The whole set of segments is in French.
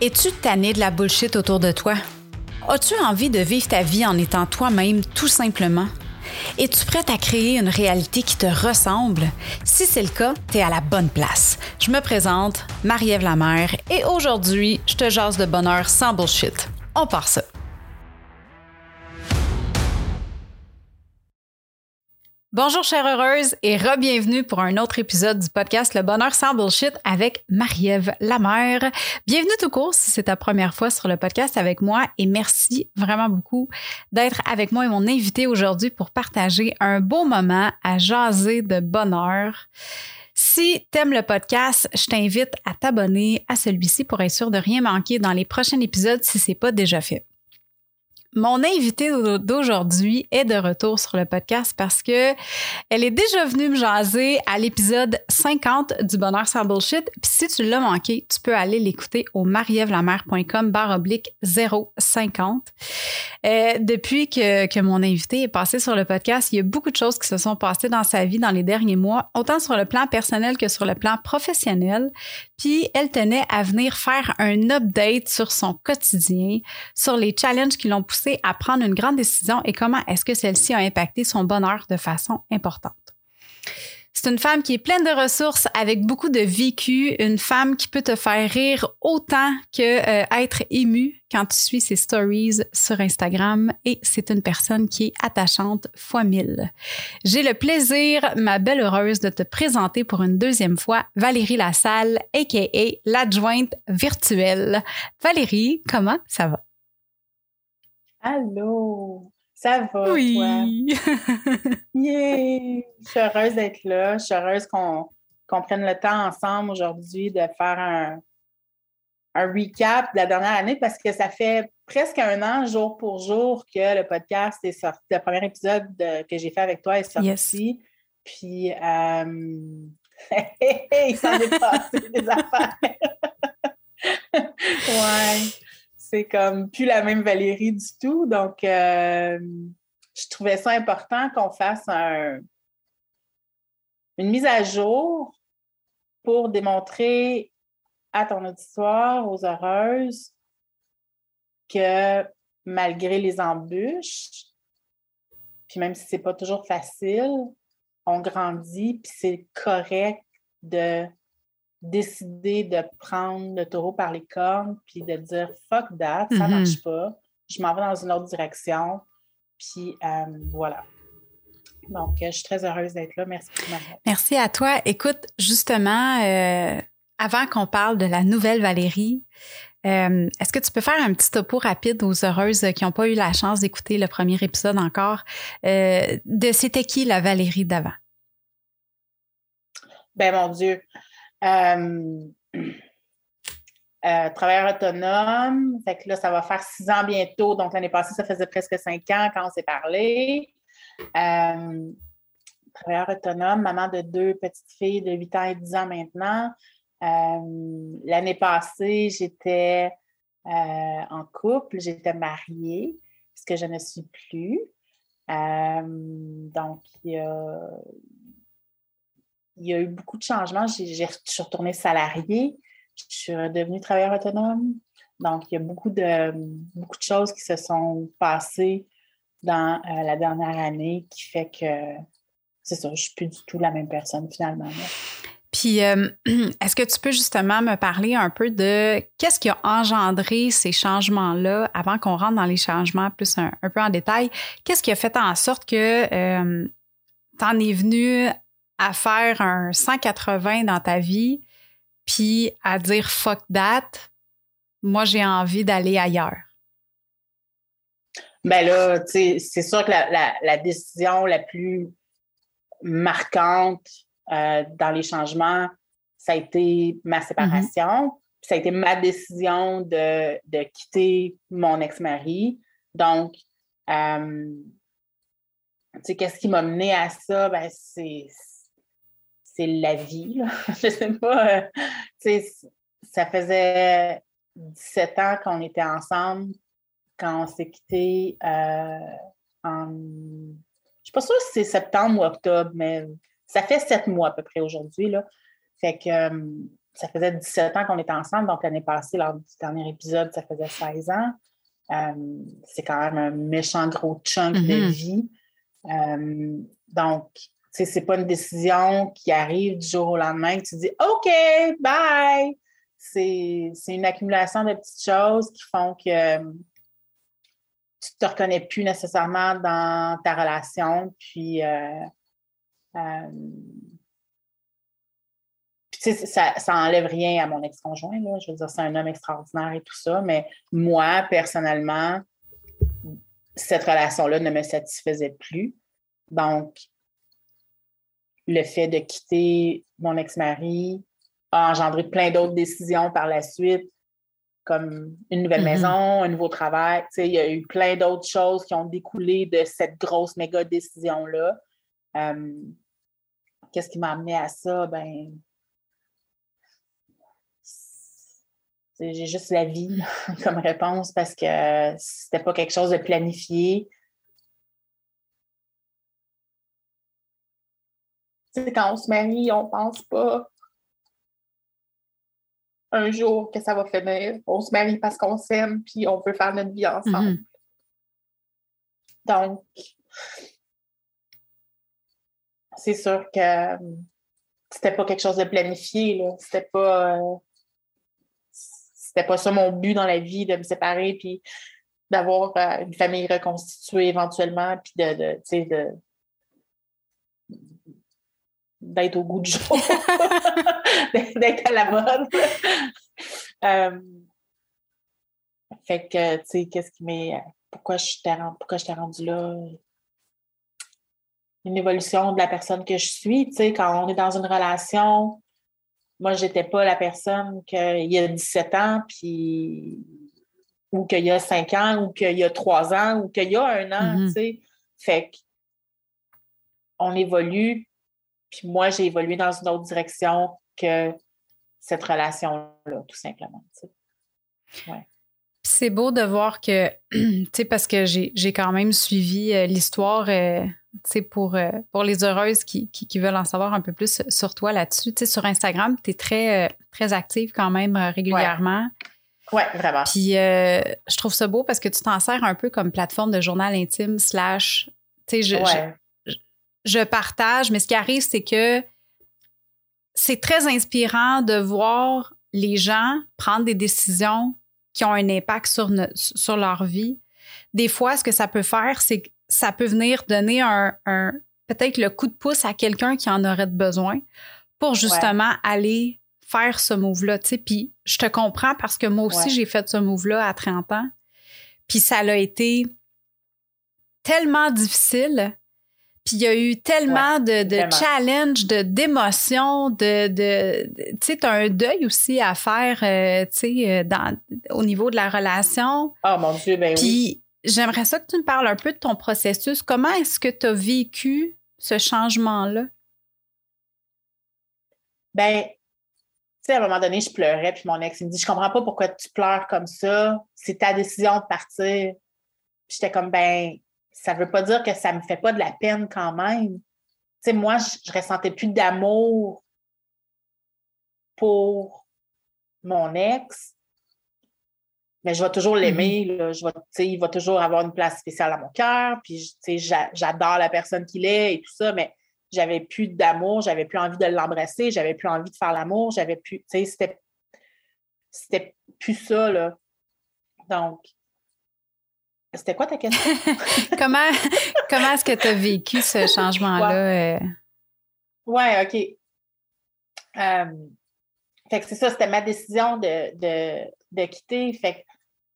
Es-tu tanné de la bullshit autour de toi? As-tu envie de vivre ta vie en étant toi-même tout simplement? Es-tu prête à créer une réalité qui te ressemble? Si c'est le cas, tu es à la bonne place. Je me présente, Marie-Ève Lamère, et aujourd'hui, je te jase de bonheur sans bullshit. On part ça. Bonjour chère heureuse et re-bienvenue pour un autre épisode du podcast Le bonheur sans bullshit avec Marie-Ève Lamère. Bienvenue tout court si c'est ta première fois sur le podcast avec moi et merci vraiment beaucoup d'être avec moi et mon invité aujourd'hui pour partager un beau moment à jaser de bonheur. Si t'aimes le podcast, je t'invite à t'abonner à celui-ci pour être sûr de rien manquer dans les prochains épisodes si c'est pas déjà fait. Mon invitée d'aujourd'hui est de retour sur le podcast parce que elle est déjà venue me jaser à l'épisode 50 du Bonheur sans bullshit. Puis si tu l'as manqué, tu peux aller l'écouter au marievlamer.com barre oblique 050. Euh, depuis que, que mon invité est passé sur le podcast, il y a beaucoup de choses qui se sont passées dans sa vie dans les derniers mois, autant sur le plan personnel que sur le plan professionnel. Puis elle tenait à venir faire un update sur son quotidien, sur les challenges qui l'ont poussé à prendre une grande décision et comment est-ce que celle-ci a impacté son bonheur de façon importante. C'est une femme qui est pleine de ressources, avec beaucoup de vécu, une femme qui peut te faire rire autant que euh, être émue quand tu suis ses stories sur Instagram et c'est une personne qui est attachante fois mille. J'ai le plaisir, ma belle heureuse, de te présenter pour une deuxième fois Valérie Lassalle, aka l'adjointe virtuelle. Valérie, comment ça va? Allô! Ça va, oui. yeah! Je suis heureuse d'être là. Je suis heureuse qu'on prenne le temps ensemble aujourd'hui de faire un, un recap de la dernière année parce que ça fait presque un an, jour pour jour, que le podcast est sorti. Le premier épisode que j'ai fait avec toi est sorti. Puis, euh, il s'en est passé des affaires. ouais c'est comme plus la même Valérie du tout. Donc, euh, je trouvais ça important qu'on fasse une mise à jour pour démontrer à ton auditoire, aux heureuses, que malgré les embûches, puis même si c'est pas toujours facile, on grandit, puis c'est correct de décider de prendre le taureau par les cornes puis de dire fuck that, ça ne marche mm-hmm. pas, je m'en vais dans une autre direction. Puis euh, voilà. Donc, je suis très heureuse d'être là. Merci Merci à toi. Écoute, justement, euh, avant qu'on parle de la nouvelle Valérie, euh, est-ce que tu peux faire un petit topo rapide aux heureuses qui n'ont pas eu la chance d'écouter le premier épisode encore de c'était qui la Valérie d'avant? Ben mon Dieu. Euh, euh, travailleur autonome, là, ça va faire six ans bientôt. Donc, l'année passée, ça faisait presque cinq ans quand on s'est parlé. Euh, travailleur autonome, maman de deux petites filles de 8 ans et 10 ans maintenant. l'année passée, j'étais en couple, j'étais mariée, ce que je ne suis plus. donc, il y a, il y a eu beaucoup de changements. je suis retournée salariée, je suis devenue travailleur autonome. Donc, il y a beaucoup de, beaucoup de choses qui se sont passées dans euh, la dernière année qui fait que c'est ça, je ne suis plus du tout la même personne finalement. Puis, euh, est-ce que tu peux justement me parler un peu de qu'est-ce qui a engendré ces changements-là avant qu'on rentre dans les changements plus un, peu en détail? Qu'est-ce qui a fait en sorte que euh, tu en es venu à faire un 180 dans ta vie, puis à dire fuck that, moi j'ai envie d'aller ailleurs? Ben là, c'est sûr que la, décision la plus marquante euh, dans les changements, ça a été ma séparation. Ça a été ma décision de, quitter mon ex-mari. Donc, euh, tu sais, qu'est-ce qui m'a mené à ça? Ben, c'est c'est la vie. Je sais pas. Euh, ça faisait 17 ans qu'on était ensemble quand on s'est quitté euh, en. Je ne suis pas sûre si c'est septembre ou octobre, mais ça fait sept mois à peu près aujourd'hui. Fait que euh, ça faisait 17 ans qu'on était ensemble, donc l'année passée, lors du dernier épisode, ça faisait 16 ans. Euh, c'est quand même un méchant gros chunk de Mhm. vie. Donc, sais, c'est pas une décision qui arrive du jour au lendemain que tu dis OK, bye. C'est une accumulation de petites choses qui font que euh, tu te reconnais plus nécessairement dans ta relation. Puis, euh, euh, ça, ça rien à mon ex-conjoint. Je veux dire, c'est un homme extraordinaire et tout ça, mais moi, personnellement, cette relation-là ne me satisfaisait plus. Donc, le fait de quitter mon ex-mari a engendré plein d'autres décisions par la suite, comme une nouvelle Mhm. maison, un nouveau travail. Tu sais, il y a eu plein d'autres choses qui ont découlé de cette grosse méga décision-là. Euh, Qu'est-ce qui m'a amené à ça? Ben, j'ai juste la vie comme réponse parce que c'était pas quelque chose de planifié. Tu sais, quand on se marie, on pense pas un jour que ça va finir. On se marie parce qu'on s'aime puis on veut faire notre vie ensemble. Mhm. Donc, c'est sûr que euh, c'était pas quelque chose de planifié, là. C'était pas. euh, c'était pas ça mon but dans la vie, de me séparer puis d'avoir euh, une famille reconstituée éventuellement, puis de, de d'être au goût du jour, d'être à la mode. Euh, fait que, tu sais, qu'est-ce qui m'est. Pourquoi je t'ai rendu, je rendu là? Une évolution de la personne que je suis. Tu sais, quand on est dans une relation, moi, j'étais pas la personne qu'il y a 17 ans, puis ou qu'il y a 5 ans, ou qu'il y a 3 ans, ou qu'il y a un an, Mhm. tu sais. Fait que on évolue, puis moi, j'ai évolué dans une autre direction que cette relation-là, tout simplement. Puis C'est beau de voir que, tu sais, parce que j'ai quand même suivi euh, l'histoire, euh, tu sais, pour, euh, pour les heureuses qui, qui, qui veulent en savoir un peu plus sur toi là-dessus. Tu sais, sur Instagram, tu es très, très active quand même régulièrement. Oui, vraiment. Puis je trouve ça beau parce que tu t'en sers un peu comme plateforme de journal intime slash, tu sais, je, je- Ouais. je partage, mais ce qui arrive, c'est que c'est très inspirant de voir les gens prendre des décisions qui ont un impact sur, sur leur vie. Des fois, ce que ça peut faire, c'est que ça peut venir donner un, un- peut-être le coup de pouce à quelqu'un qui en aurait besoin pour justement aller faire ce move-là. Puis je te comprends parce que moi aussi, Ouais. j'ai fait ce move-là à 30 ans. Puis ça l'a été tellement difficile. Puis il y a eu tellement de, challenges, de d'émotions, de, de, de- tu sais, t'as un deuil aussi à faire, euh, tu sais, euh, dans au niveau de la relation. Oh mon Dieu, ben oui. Puis j'aimerais ça que tu me parles un peu de ton processus. Comment est-ce que tu as vécu ce changement-là? Ben, tu sais, à un moment donné, je pleurais, puis mon ex, il me dit Je comprends pas pourquoi tu pleures comme ça. C'est ta décision de partir. Puis j'étais comme Ben, ça veut pas dire que ça me fait pas de la peine quand même. Tu sais, moi, je, je ressentais plus d'amour pour mon ex. Mais je vais toujours l'aimer. tu sais, il va toujours avoir une place spéciale à mon cœur. Puis, tu sais, j'a- j'adore la personne qu'il est et tout ça. Mais j'avais plus d'amour, j'avais plus envie de l'embrasser, j'avais plus envie de faire l'amour, j'avais plus, tu sais, c'était, c'était plus ça, là. Donc, c'était quoi ta question? comment comment est-ce que tu as vécu ce changement-là? euh? ouais, OK. Euh, fait que c'est ça, c'était ma décision de, de, de quitter. Fait que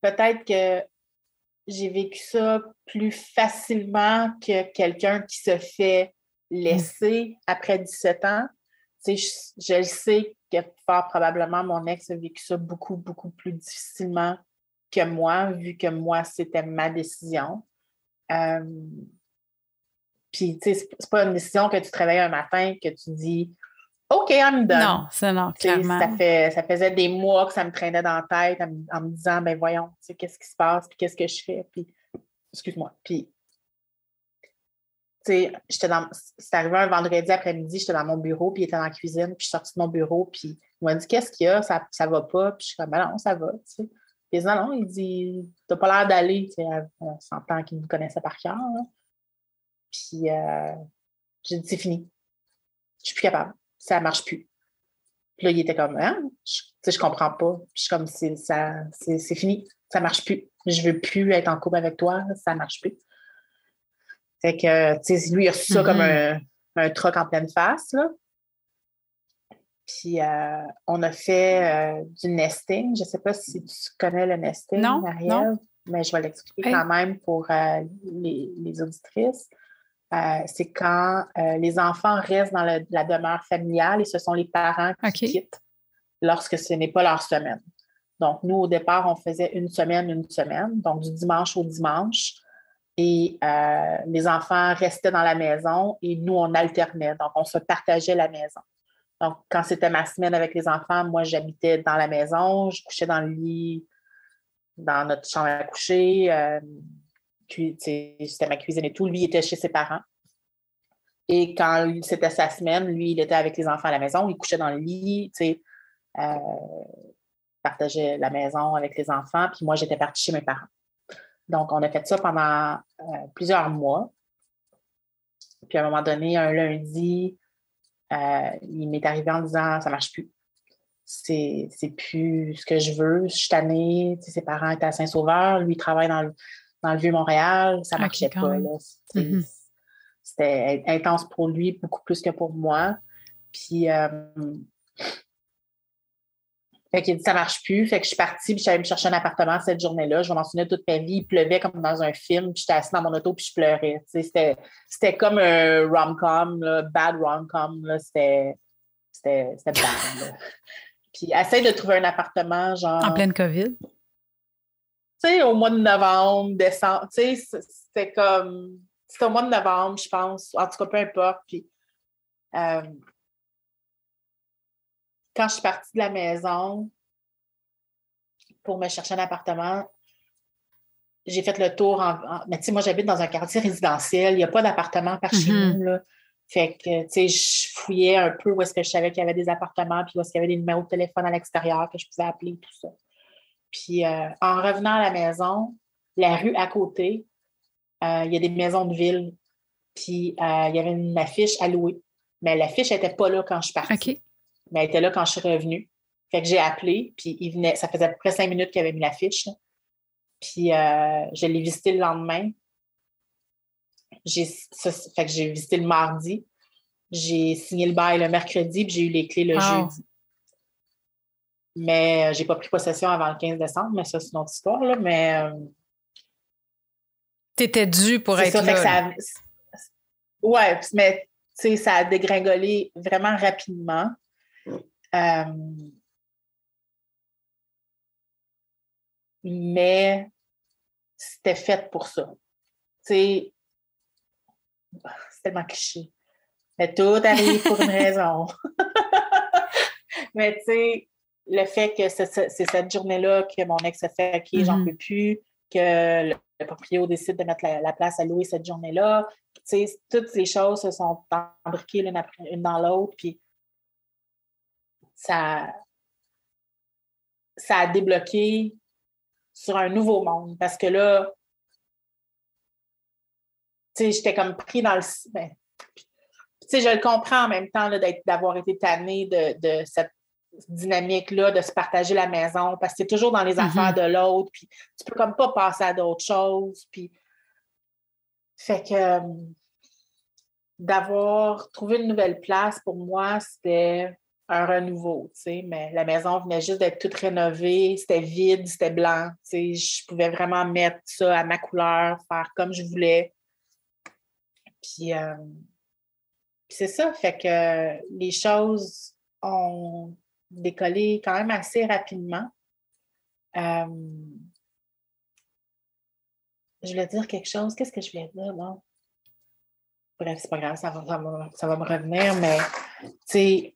peut-être que j'ai vécu ça plus facilement que quelqu'un qui se fait laisser après 17 ans. Tu sais, je, je le sais que fort probablement mon ex a vécu ça beaucoup, beaucoup plus difficilement que moi, vu que moi, c'était ma décision. Euh, Puis, tu sais, c'est- pas une décision que tu te réveilles un matin que tu dis OK, I'm done. Non, c'est non, Tu sais, clairement. Ça, fait, ça faisait des mois que ça me traînait dans la tête en, me- en me disant, ben voyons, tu sais, qu'est-ce qui se passe, puis qu'est-ce que je fais, puis, excuse-moi, puis j'étais dans, c'est arrivé un vendredi après-midi, j'étais dans mon bureau, puis il était dans la cuisine, puis je suis sortie de mon bureau, puis il m'a dit Qu'est-ce qu'il y a? Ça, ça va pas Puis je suis comme Ben non, ça va. Tu sais. Il dit Non, non, il dit T'as pas l'air d'aller. Tu sais, on s'entend qu'il me connaissait par cœur. Puis euh, j'ai dit C'est fini. Je suis plus capable. Ça marche plus. Puis là, il était comme Hein? Je, Tu sais, je comprends pas. Puis je suis comme C'est, ça, c'est, c'est fini. Ça marche plus. Je veux plus être en couple avec toi. Ça marche plus. Fait que, tu sais, lui, il a reçu ça comme mm-hmm. un, un troc en pleine face, là. Puis, euh, on a fait euh, du nesting. Je ne sais pas si tu connais le nesting, non, Marielle, mais je vais l'expliquer quand même pour euh, les, les, auditrices. c'est quand les enfants restent dans la demeure familiale et ce sont les parents qui quittent lorsque ce n'est pas leur semaine. Donc, nous, au départ, on faisait une semaine, une semaine, donc du dimanche au dimanche. Et les enfants restaient dans la maison et nous, on alternait. Donc, on se partageait la maison. Donc, quand c'était ma semaine avec les enfants, moi, j'habitais dans la maison, je couchais dans le lit, dans notre chambre à coucher. Euh, c'était ma cuisine et tout. Lui, était chez ses parents. Et quand c'était sa semaine, lui, il était avec les enfants à la maison, il couchait dans le lit, euh, partageait la maison avec les enfants, puis moi, j'étais partie chez mes parents. Donc, on a fait ça pendant euh, plusieurs mois. Puis à un moment donné, un lundi, euh, il m'est arrivé en disant ça ne marche plus. C'est, c'est plus ce que je veux. Je suis tannée. ses parents étaient à Saint-Sauveur. Lui, il travaille dans le, dans le Vieux-Montréal. Ça ne marchait pas. Mm-hmm. C'était intense pour lui, beaucoup plus que pour moi. Puis euh, fait qu'il dit ça marche plus. Fait que je suis partie, puis je suis allée me chercher un appartement cette journée-là. Je m'en souvenir toute ma vie. Il pleuvait comme dans un film, puis j'étais assise dans mon auto, puis je pleurais. C'était, c'était comme un rom-com, bad rom-com. C'était, c'était, c'était bad. puis essaye de trouver un appartement, genre. En pleine COVID? Tu sais, au mois de novembre, décembre. Tu sais, c'était comme. C'était au mois de novembre, je pense. En tout cas, peu importe. Puis. Euh, quand je suis partie de la maison pour me chercher un appartement, j'ai fait le tour en. mais tu sais, moi, j'habite dans un quartier résidentiel. Il n'y a pas d'appartement par chez mm-hmm. nous. Là. Fait que, tu sais, je fouillais un peu où est-ce que je savais qu'il y avait des appartements, puis où est-ce qu'il y avait des numéros de téléphone à l'extérieur que je pouvais appeler, tout ça. Puis, euh, en revenant à la maison, la rue à côté, euh, il y a des maisons de ville. Puis, euh, il y avait une affiche à louer. Mais l'affiche n'était pas là quand je suis partie mais elle était là quand je suis revenue. Fait que j'ai appelé, puis il venait, ça faisait à peu près cinq minutes qu'il avait mis l'affiche. Puis euh, je l'ai visité le lendemain. J'ai, fait que j'ai visité le mardi. J'ai signé le bail le mercredi, puis j'ai eu les clés le jeudi. Mais euh, j'ai pas pris possession avant le 15 décembre, mais ça, c'est une autre histoire. Là, mais. Euh, T'étais dû pour être ça, là. ouais, mais ça a dégringolé vraiment rapidement. Euh, mais c'était fait pour ça. C'est tellement cliché. Mais tout arrive pour une raison. mais tu sais, le fait que c'est cette journée-là que mon ex a fait OK, j'en mm-hmm. peux plus, que le, propriétaire décide de mettre la, place à louer cette journée-là. Tu sais, toutes les choses se sont embriquées l'une dans l'autre. Puis ça, ça a débloqué sur un nouveau monde. Parce que là, tu sais, j'étais comme pris dans le. Ben, tu sais, je le comprends en même temps d'avoir été tannée de, cette dynamique-là, de se partager la maison, parce que c'est toujours dans les mm-hmm. affaires de l'autre, puis tu peux comme pas passer à d'autres choses. Puis. Fait que euh, d'avoir trouvé une nouvelle place, pour moi, c'était un renouveau, tu sais, mais la maison venait juste d'être toute rénovée, c'était vide, c'était blanc, tu sais, je pouvais vraiment mettre ça à ma couleur, faire comme je voulais. Puis, euh, c'est ça, fait que les choses ont décollé quand même assez rapidement. Euh, je voulais dire quelque chose. Qu'est-ce que je voulais dire, non? Bref, c'est pas grave, ça va, ça va me revenir, mais tu sais,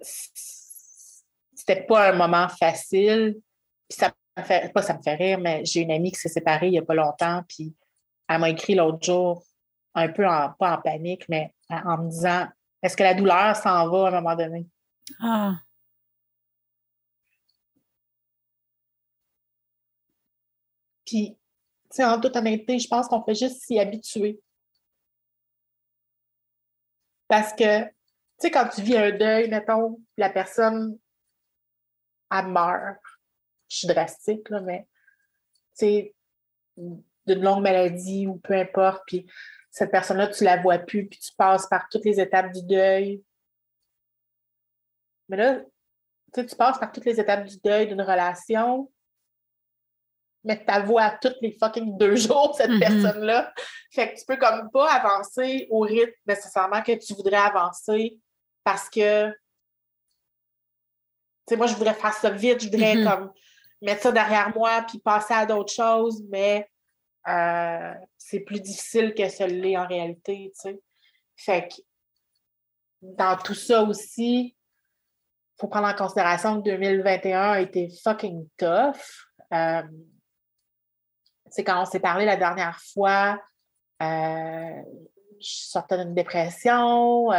c'était pas un moment facile. Puis ça me fait, pas ça me fait rire, mais j'ai une amie qui s'est séparée il n'y a pas longtemps, puis elle m'a écrit l'autre jour, un peu en, pas en panique, mais en me disant est-ce que la douleur s'en va à un moment donné? Ah. Puis, tu sais, en toute honnêteté, je pense qu'on fait juste s'y habituer. Parce que, sais, quand tu vis un deuil, mettons, la personne, elle meurt. Je suis drastique, là, mais, tu sais, d'une longue maladie ou peu importe, puis cette personne-là, tu la vois plus, puis tu passes par toutes les étapes du deuil. Mais là, tu passes par toutes les étapes du deuil d'une relation, mais ta voix à toutes les fucking deux jours, cette mm-hmm. personne-là. Fait que tu peux comme pas avancer au rythme nécessairement que tu voudrais avancer parce que, tu sais, moi, je voudrais faire ça vite, je voudrais mm-hmm. comme mettre ça derrière moi puis passer à d'autres choses, mais euh, c'est plus difficile que ce l'est en réalité, tu sais. Fait que dans tout ça aussi, il faut prendre en considération que 2021 a été fucking tough. Euh, c'est quand on s'est parlé la dernière fois, euh, je sortais d'une dépression,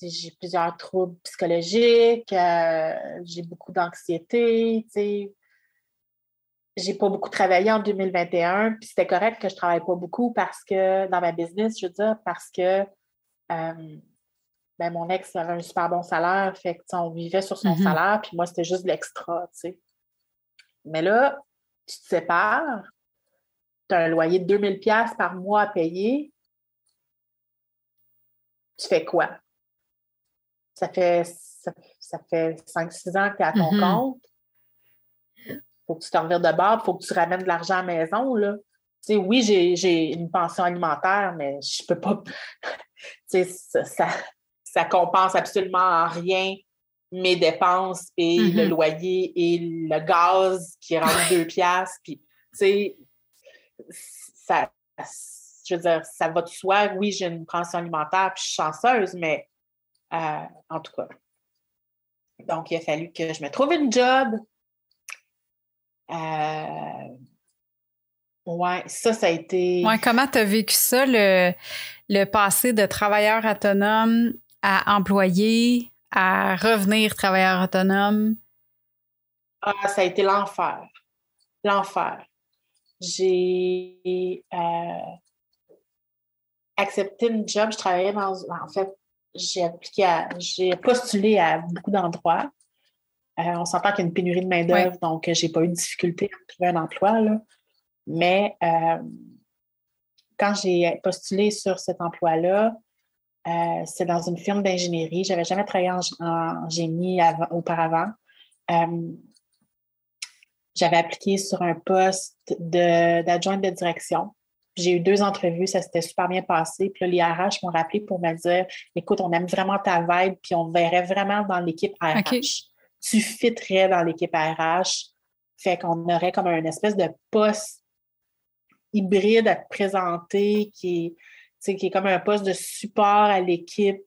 j'ai plusieurs troubles psychologiques, j'ai beaucoup d'anxiété, j'ai pas beaucoup travaillé en 2021, puis c'était correct que je travaille pas beaucoup parce que dans ma business, je veux dire, parce que euh, ben, mon ex avait un super bon salaire, fait que on vivait sur son mm-hmm. salaire, puis moi, c'était juste de l'extra, tu sais. Mais là, tu te sépares, tu as un loyer de 2000$ par mois à payer, tu fais quoi? Ça fait, ça, fait 5-6 ans que tu es à ton mm-hmm. compte faut que tu t'en reviennes de bord, il faut que tu ramènes de l'argent à la maison. Là. oui, j'ai une pension alimentaire, mais je peux pas. ça, ça, ça, compense absolument en rien mes dépenses et le mm-hmm. loyer et le gaz qui rentre deux piastres. Puis, ça, je veux dire, ça va de soi. Oui, j'ai une pension alimentaire, puis je suis chanceuse, mais euh, en tout cas. Donc, il a fallu que je me trouve une job, euh, ouais, ça, ça a été. Ouais, comment tu as vécu ça, le, le passé de travailleur autonome à employé, à revenir travailleur autonome? Ah, ça a été l'enfer. L'enfer. J'ai euh, accepté une job. Je travaillais dans. En fait, j'ai appliqué j'ai postulé à beaucoup d'endroits. Euh, on s'entend qu'il y a une pénurie de main-d'œuvre, donc euh, je n'ai pas eu de difficulté à trouver un emploi. Là. Mais euh, quand j'ai postulé sur cet emploi-là, c'est dans une firme d'ingénierie. Je n'avais jamais travaillé en, génie auparavant. J'avais appliqué sur un poste d'adjointe de, direction. J'ai eu deux entrevues, ça s'était super bien passé. Puis là, les RH m'ont rappelé pour me dire écoute, on aime vraiment ta vibe, puis on verrait vraiment dans l'équipe RH tu fitterais dans l'équipe RH. Fait qu'on aurait comme un espèce de poste hybride à te présenter qui est, qui est comme un poste de support à l'équipe.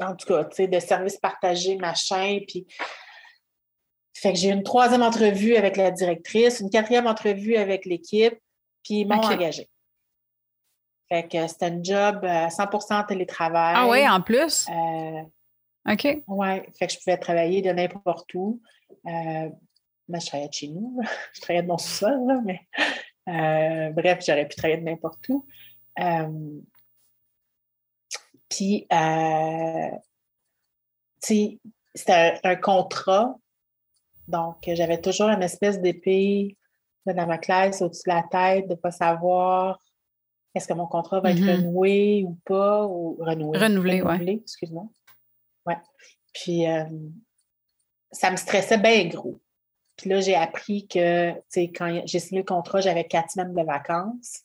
En tout cas, de service partagé, machin. Puis, fait que j'ai eu une troisième entrevue avec la directrice, une quatrième entrevue avec l'équipe, puis ils m'ont engagé. Fait que c'était un job 100% télétravail. Ah oui, en plus? Euh, OK. Oui, fait que je pouvais travailler de n'importe où. Euh, ben, je travaillais de chez nous, je travaillais de mon sous-sol, mais euh, bref, j'aurais pu travailler de n'importe où. Euh, puis, euh, c'était un, contrat, donc j'avais toujours une espèce d'épée dans ma classe au-dessus de la tête, de ne pas savoir est-ce que mon contrat va être mm-hmm. renoué ou pas, ou renoué. Renouvelé, oui. Excuse-moi. Ouais. Puis euh, ça me stressait bien gros. Puis là, j'ai appris que, tu sais, quand j'ai signé le contrat, j'avais quatre semaines de vacances.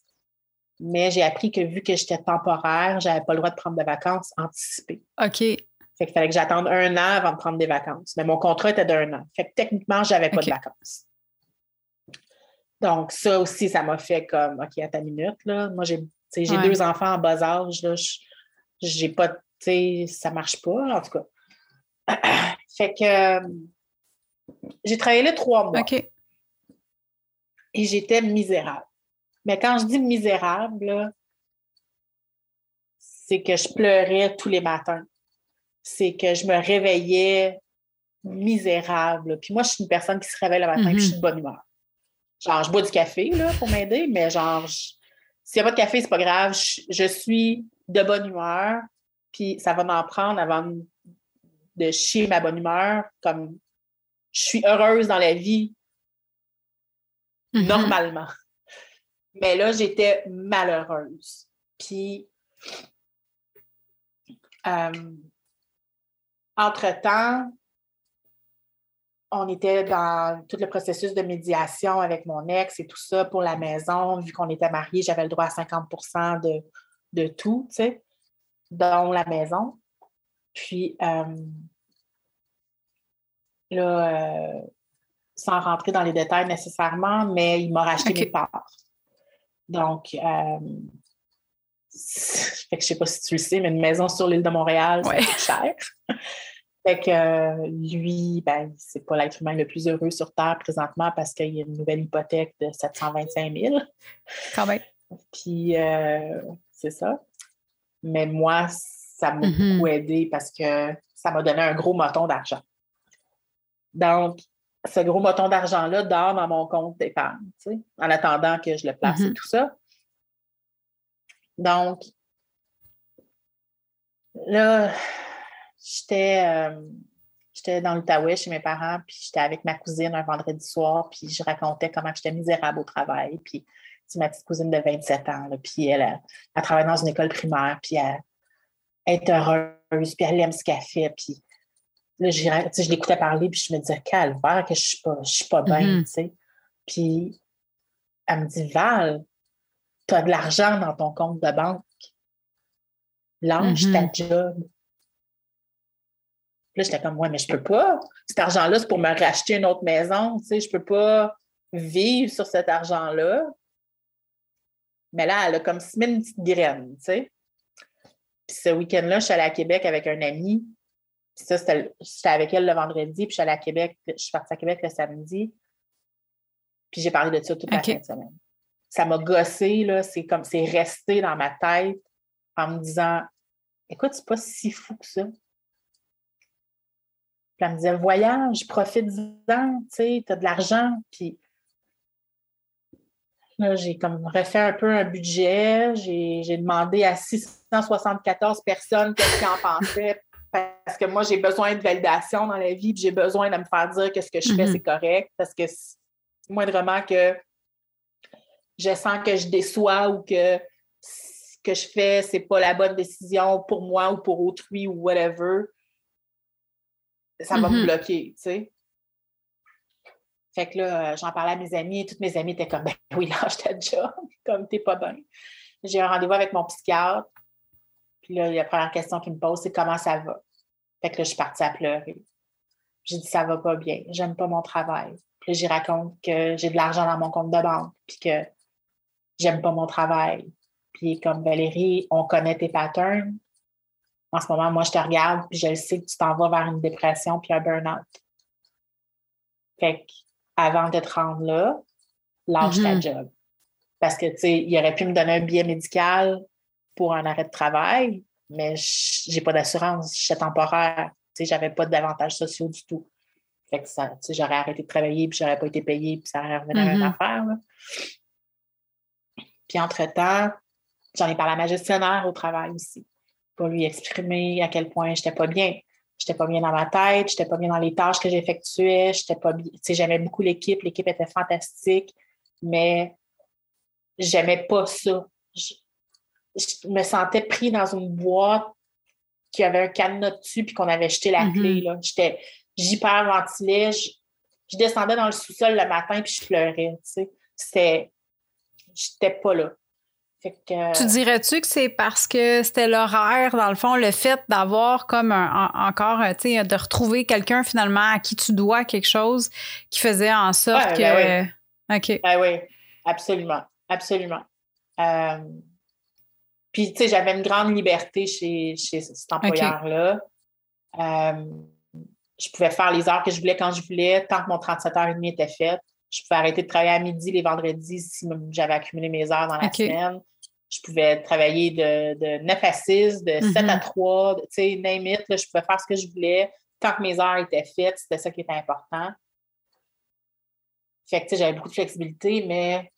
Mais j'ai appris que vu que j'étais temporaire, j'avais pas le droit de prendre de vacances anticipées. OK. Fait qu'il fallait que j'attende un an avant de prendre des vacances. Mais mon contrat était d'un an. Fait que techniquement, j'avais pas de vacances. Donc, ça aussi, ça m'a fait comme, OK, à ta minute, là. Moi, j'ai deux enfants en bas âge, là. J'ai pas sais, ça marche pas, en tout cas. fait que j'ai travaillé là trois mois. OK. Et j'étais misérable. Mais quand je dis misérable, c'est que je pleurais tous les matins. C'est que je me réveillais misérable. Puis moi, je suis une personne qui se réveille le matin et je suis de mm-hmm. bonne humeur. Genre, je bois du café là, pour m'aider, mais genre, s'il n'y a pas de café, c'est pas grave. Je, suis de bonne humeur, puis ça va m'en prendre avant de chier ma bonne humeur. Comme je suis heureuse dans la vie mm-hmm. normalement. Mais là, j'étais malheureuse. Puis, euh, entre-temps, on était dans tout le processus de médiation avec mon ex et tout ça pour la maison. Vu qu'on était mariés, j'avais le droit à 50 de, de tout, tu sais, dont la maison. Puis euh, là, euh, sans rentrer dans les détails nécessairement, mais il m'a racheté mes parts. Donc, euh, fait que je sais pas si tu le sais, mais une maison sur l'île de Montréal, c'est cher. Fait que euh, lui, ben, c'est pas l'être humain le plus heureux sur Terre présentement parce qu'il y a une nouvelle hypothèque de 725 000. Quand même. Puis, euh, c'est ça. Mais moi, ça m'a mm-hmm. beaucoup aidé parce que ça m'a donné un gros moton d'argent. Donc, ce gros moton d'argent-là dort dans mon compte d'épargne, en attendant que je le place et mm-hmm. tout ça. Donc, là, euh, j'étais dans l'Outaouais chez mes parents, puis j'étais avec ma cousine un vendredi soir, puis je racontais comment j'étais misérable au travail. Puis c'est ma petite cousine de 27 ans, puis elle, elle, travaille dans une école primaire, puis elle, est heureuse, puis elle aime ce qu'elle fait, puis là, je l'écoutais parler, puis je me disais, calvaire, que je suis pas, je suis pas bien, mm-hmm. tu sais. Puis elle me dit, Val, tu as de l'argent dans ton compte de banque. Lâche ta mm-hmm. Là, j'étais comme, ouais, mais je peux pas. Cet argent-là, c'est pour me racheter une autre maison. Tu sais, je peux pas vivre sur cet argent-là. Mais là, elle a comme semé une petite graine, tu sais. Puis ce week-end-là, je suis allée à Québec avec un ami. Puis ça, c'était avec elle le vendredi. Puis je suis allée à Québec, je suis partie à Québec le samedi. Puis j'ai parlé de ça toute la fin de semaine. Ça m'a gossé, là. C'est comme, c'est resté dans ma tête en me disant, écoute, c'est pas si fou que ça. Puis elle me disait, voyage, profite-en, tu sais, tu as de l'argent. Puis là, j'ai comme refait un peu un budget. J'ai demandé à 674 personnes qu'est-ce qu'ils en pensaient. Parce que moi, j'ai besoin de validation dans la vie, puis j'ai besoin de me faire dire que ce que je fais, mm-hmm. c'est correct. Parce que moindrement que je sens que je déçois ou que ce que je fais, c'est pas la bonne décision pour moi ou pour autrui ou whatever, ça va me mm-hmm. bloquer, tu sais. Fait que là, euh, j'en parlais à mes amis et toutes mes amies étaient comme, ben oui, lâche ta job, comme t'es pas bien. J'ai un rendez-vous avec mon psychiatre. Puis là, la première question qu'il me pose, c'est comment ça va? Fait que là, je suis partie à pleurer. J'ai dit, ça va pas bien, j'aime pas mon travail. Puis là, j'y raconte que j'ai de l'argent dans mon compte de banque, puis que j'aime pas mon travail. Puis comme Valérie, on connaît tes patterns, en ce moment, moi, je te regarde, puis je sais que tu t'en vas vers une dépression puis un burn-out. Fait avant de te rendre là, lâche ta mm-hmm. job. Parce que, tu sais, il aurait pu me donner un billet médical pour un arrêt de travail, mais j'ai pas d'assurance, je suis temporaire. Tu sais, j'avais pas d'avantages sociaux du tout. Fait que ça, tu sais, j'aurais arrêté de travailler, puis j'aurais pas été payée, puis ça aurait revenu à la même mm-hmm. affaire. Puis entre-temps, j'en ai parlé à ma gestionnaire au travail aussi pour lui exprimer à quel point j'étais pas bien. J'étais pas bien dans ma tête, j'étais pas bien dans les tâches que j'effectuais, j'étais pas bien. Tu sais, j'aimais beaucoup l'équipe, l'équipe était fantastique, mais j'aimais pas ça. Je, me sentais pris dans une boîte qui avait un cadenas dessus puis qu'on avait jeté la mm-hmm. clé. Là. J'étais, j'hyperventilais, je, je descendais dans le sous-sol le matin puis je pleurais. Tu sais. C'était, j'étais pas là. Tu dirais-tu que c'est parce que c'était l'horaire, dans le fond, le fait d'avoir comme encore, tu sais, de retrouver quelqu'un finalement à qui tu dois quelque chose qui faisait en sorte que. Ben oui. OK. Ben oui, absolument. Absolument. Euh, puis, tu sais, j'avais une grande liberté chez, chez cet employeur-là. Euh, je pouvais faire les heures que je voulais quand je voulais, tant que mon 37 heures et demie était fait. Je pouvais arrêter de travailler à midi les vendredis si j'avais accumulé mes heures dans la semaine. Je pouvais travailler de, 9 à 6, de 7 à 3, mm-hmm. tu sais, name it. je pouvais faire ce que je voulais. Tant que mes heures étaient faites, c'était ça qui était important. Fait que, tu sais, j'avais beaucoup de flexibilité, mais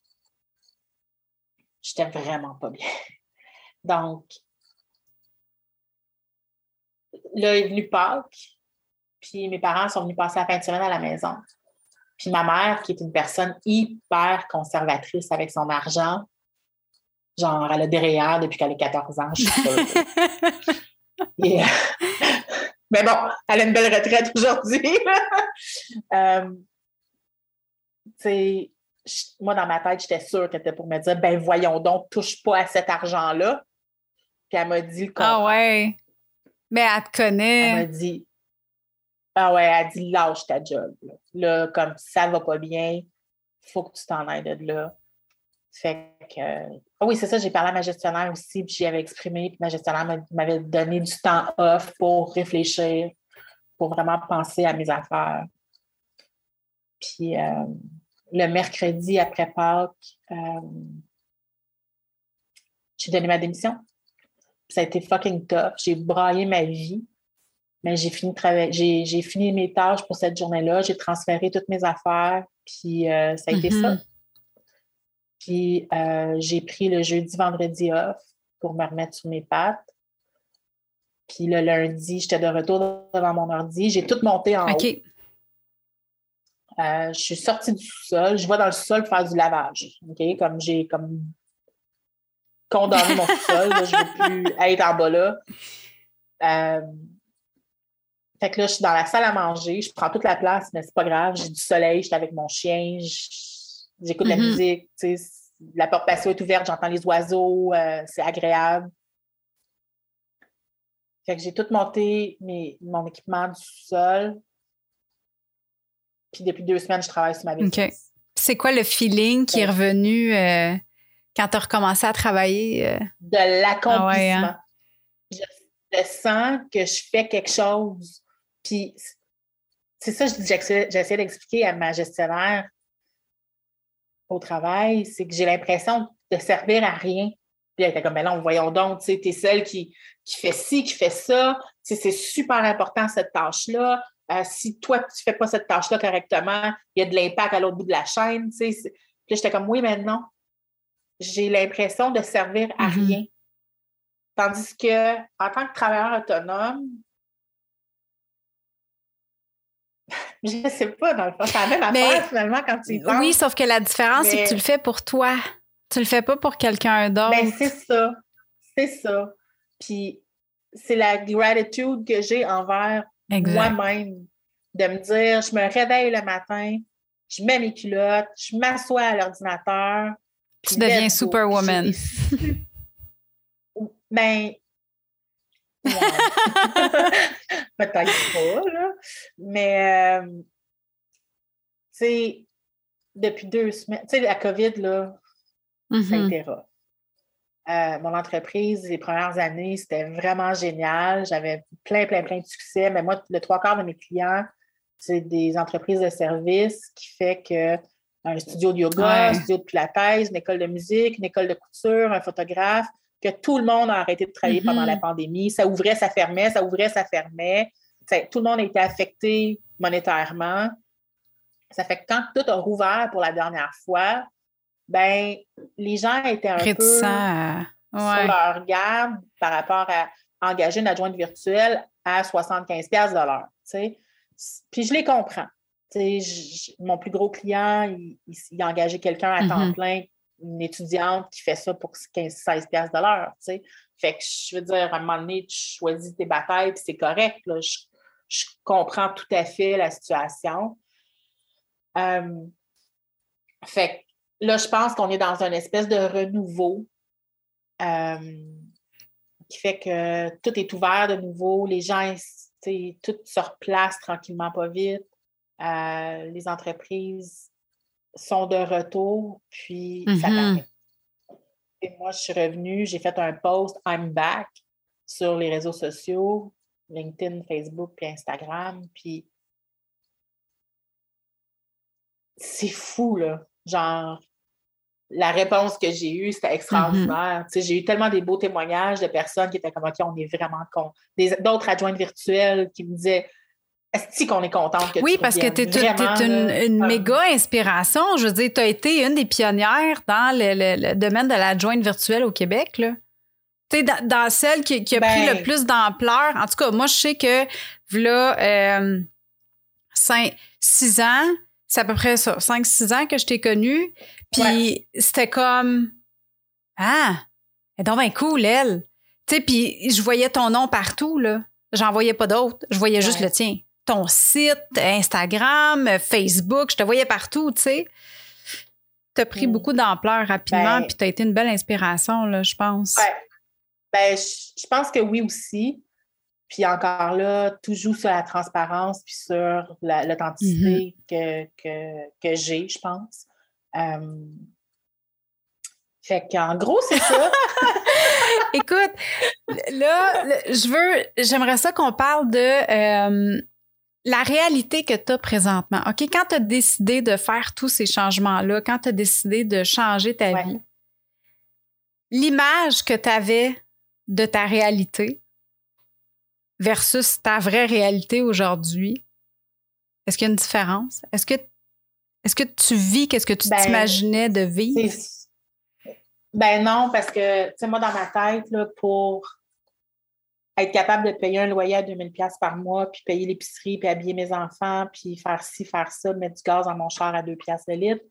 j'étais vraiment pas bien. Donc, là est venu Pâques, puis mes parents sont venus passer la fin de semaine à la maison. Puis ma mère, qui est une personne hyper conservatrice avec son argent, genre, elle a derrière depuis qu'elle a 14 ans, je suis euh, mais bon, elle a une belle retraite aujourd'hui. euh, moi, dans ma tête, j'étais sûre qu'elle était pour me dire ben voyons donc, touche pas à cet argent-là. Puis elle m'a dit le Ah ouais. Mais elle te connaît. Elle m'a dit Ah ouais, elle dit lâche ta job. Là, comme ça va pas bien, faut que tu t'en ailles de là. Fait que. Ah oui, c'est ça, j'ai parlé à ma gestionnaire aussi, puis j'y avais exprimé, puis ma gestionnaire m'avait donné du temps off pour réfléchir, pour vraiment penser à mes affaires. Puis euh, le mercredi après Pâques, euh, j'ai donné ma démission. Ça a été fucking tough. J'ai braillé ma vie. Mais j'ai fini, j'ai, fini mes tâches pour cette journée-là. J'ai transféré toutes mes affaires. Puis euh, ça a été ça. Mm-hmm. Puis euh, j'ai pris le jeudi, vendredi off pour me remettre sur mes pattes. Puis le lundi, j'étais de retour devant mon ordi. J'ai tout monté en haut. Euh, je suis sortie du sous-sol. Je vais dans le sol faire du lavage. OK? Comme j'ai comme condamné mon sous-sol. je ne veux plus être en bas là. Euh, fait que là, je suis dans la salle à manger. Je prends toute la place, mais c'est pas grave. J'ai du soleil. Je suis avec mon chien. J'écoute la mm-hmm. musique. La porte patio est ouverte. J'entends les oiseaux. Euh, c'est agréable. Fait que j'ai tout monté mes, mon équipement du sous-sol. Puis depuis deux semaines, je travaille sur ma business. C'est quoi le feeling qui est revenu euh, quand tu as recommencé à travailler? Euh? De l'accomplissement. Ah hein? je, sens que je fais quelque chose. Puis c'est ça j'essaie d'expliquer à ma gestionnaire au travail, c'est que j'ai l'impression de servir à rien. Puis elle était comme, ben non, voyons donc, tu es celle qui, qui fait ci, qui fait ça. c'est super important cette tâche-là. Euh, si toi, tu ne fais pas cette tâche-là correctement, il y a de l'impact à l'autre bout de la chaîne. Puis j'étais comme, oui, maintenant, j'ai l'impression de servir à mm-hmm. rien. Tandis que, en tant que travailleur autonome, je ne sais pas, dans le fond, c'est la même affaire finalement quand tu y penses. Oui, sauf que la différence, c'est que tu le fais pour toi. Tu le fais pas pour quelqu'un d'autre. Ben, c'est ça. C'est ça. Puis c'est la gratitude que j'ai envers moi-même. De me dire, je me réveille le matin, je mets mes culottes, je m'assois à l'ordinateur. Tu deviens superwoman. ben, peut-être pas, là. Mais, euh, tu sais, depuis deux semaines, tu sais, la COVID, là, ça a mm-hmm. été euh, mon entreprise, les premières années, c'était vraiment génial. J'avais plein, plein, plein de succès. Mais moi, le trois quarts de mes clients, c'est des entreprises de services qui fait que un studio de yoga, un studio de pilates, une école de musique, une école de couture, un photographe, que tout le monde a arrêté de travailler pendant la mm-hmm. pandémie. Ça ouvrait, ça fermait, ça ouvrait, ça fermait. tout le monde a été affecté monétairement. Ça fait que quand tout a rouvert pour la dernière fois, ben les gens étaient un peu sur leur garde par rapport à engager une adjointe virtuelle à 75 de l'heure. Puis je les comprends. mon plus gros client, il, a engagé quelqu'un à temps mm-hmm. plein, une étudiante qui fait ça pour 15-16 de l'heure. Fait que je veux dire, à un moment donné, tu choisis tes batailles, puis c'est correct. Je, comprends tout à fait la situation. Euh, fait là, je pense qu'on est dans une espèce de renouveau euh, qui fait que tout est ouvert de nouveau. Les gens, tout se replace tranquillement, pas vite. Euh, les entreprises sont de retour, puis ça mm-hmm. permet. Et moi, je suis revenue, j'ai fait un post I'm back sur les réseaux sociaux, LinkedIn, Facebook, puis Instagram. Puis c'est fou, là. Genre, la réponse que j'ai eue, c'était extraordinaire. Mm-hmm. J'ai eu tellement des beaux témoignages de personnes qui étaient comme OK, on est vraiment con. D'autres adjointes virtuelles qui me disaient est-ce qu'on est contente que Oui, parce que tu es, une, méga inspiration. Je veux dire, tu as été une des pionnières dans le, domaine de l'adjointe virtuelle au Québec. Là. Dans, celle qui, a pris le ben plus d'ampleur. En tout cas, moi, je sais que là, euh, 5, 6 ans, c'est à peu près ça, 5-6 ans que je t'ai connue. Puis c'était comme Ah, elle est donc bien cool, elle. Tu sais, puis je voyais ton nom partout, là. J'en voyais pas d'autres. Je voyais juste le tien. Ton site, Instagram, Facebook, je te voyais partout, tu sais. Tu as pris mm. beaucoup d'ampleur rapidement, ben puis tu as été une belle inspiration, là, je pense. Ouais. Ben, je pense que oui aussi. Puis encore là, toujours sur la transparence puis sur l'authenticité mm-hmm. que, que, j'ai, je pense. Euh, fait qu'en gros, c'est ça. Écoute, là, je veux, j'aimerais ça qu'on parle de euh, la réalité que tu as présentement. OK, quand tu as décidé de faire tous ces changements-là, quand tu as décidé de changer ta vie, l'image que tu avais de ta réalité, versus ta vraie réalité aujourd'hui? Est-ce qu'il y a une différence? Est-ce que, est que tu vis qu'est-ce que tu ben, t'imaginais de vivre? Ben non, parce que, tu sais, moi, dans ma tête, là, pour être capable de payer un loyer à 2000 pièces par mois, puis payer l'épicerie, puis habiller mes enfants, puis faire ci, faire ça, mettre du gaz dans mon char à 2 pièces de litre,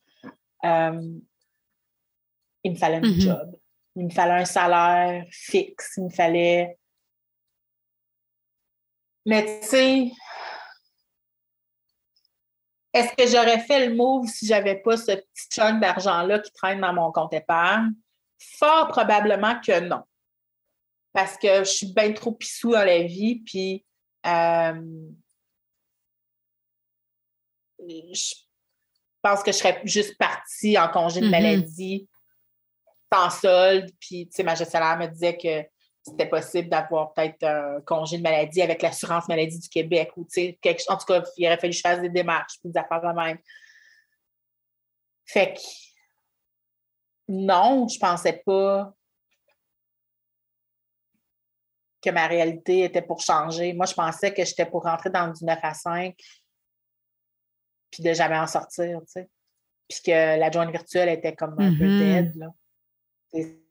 euh, il me fallait un mm-hmm. job. Il me fallait un salaire fixe. Il me fallait mais tu sais, est-ce que j'aurais fait le move si je n'avais pas ce petit chunk d'argent-là qui traîne dans mon compte épargne? Fort probablement que non. Parce que je suis bien trop pissou dans la vie, puis euh, je pense que je serais juste partie en congé de mm-hmm. maladie sans solde. Puis, tu sais, ma gestionnaire me disait que c'était possible d'avoir peut-être un congé de maladie avec l'assurance maladie du Québec ou, quelque, en tout cas, il aurait fallu que je fasse des démarches puis des affaires de même. Fait que non, je pensais pas que ma réalité était pour changer. Moi, je pensais que j'étais pour rentrer dans du 9 à 5 puis de jamais en sortir, tu sais. Puis que la jointe virtuelle était comme un peu mm-hmm. dead, là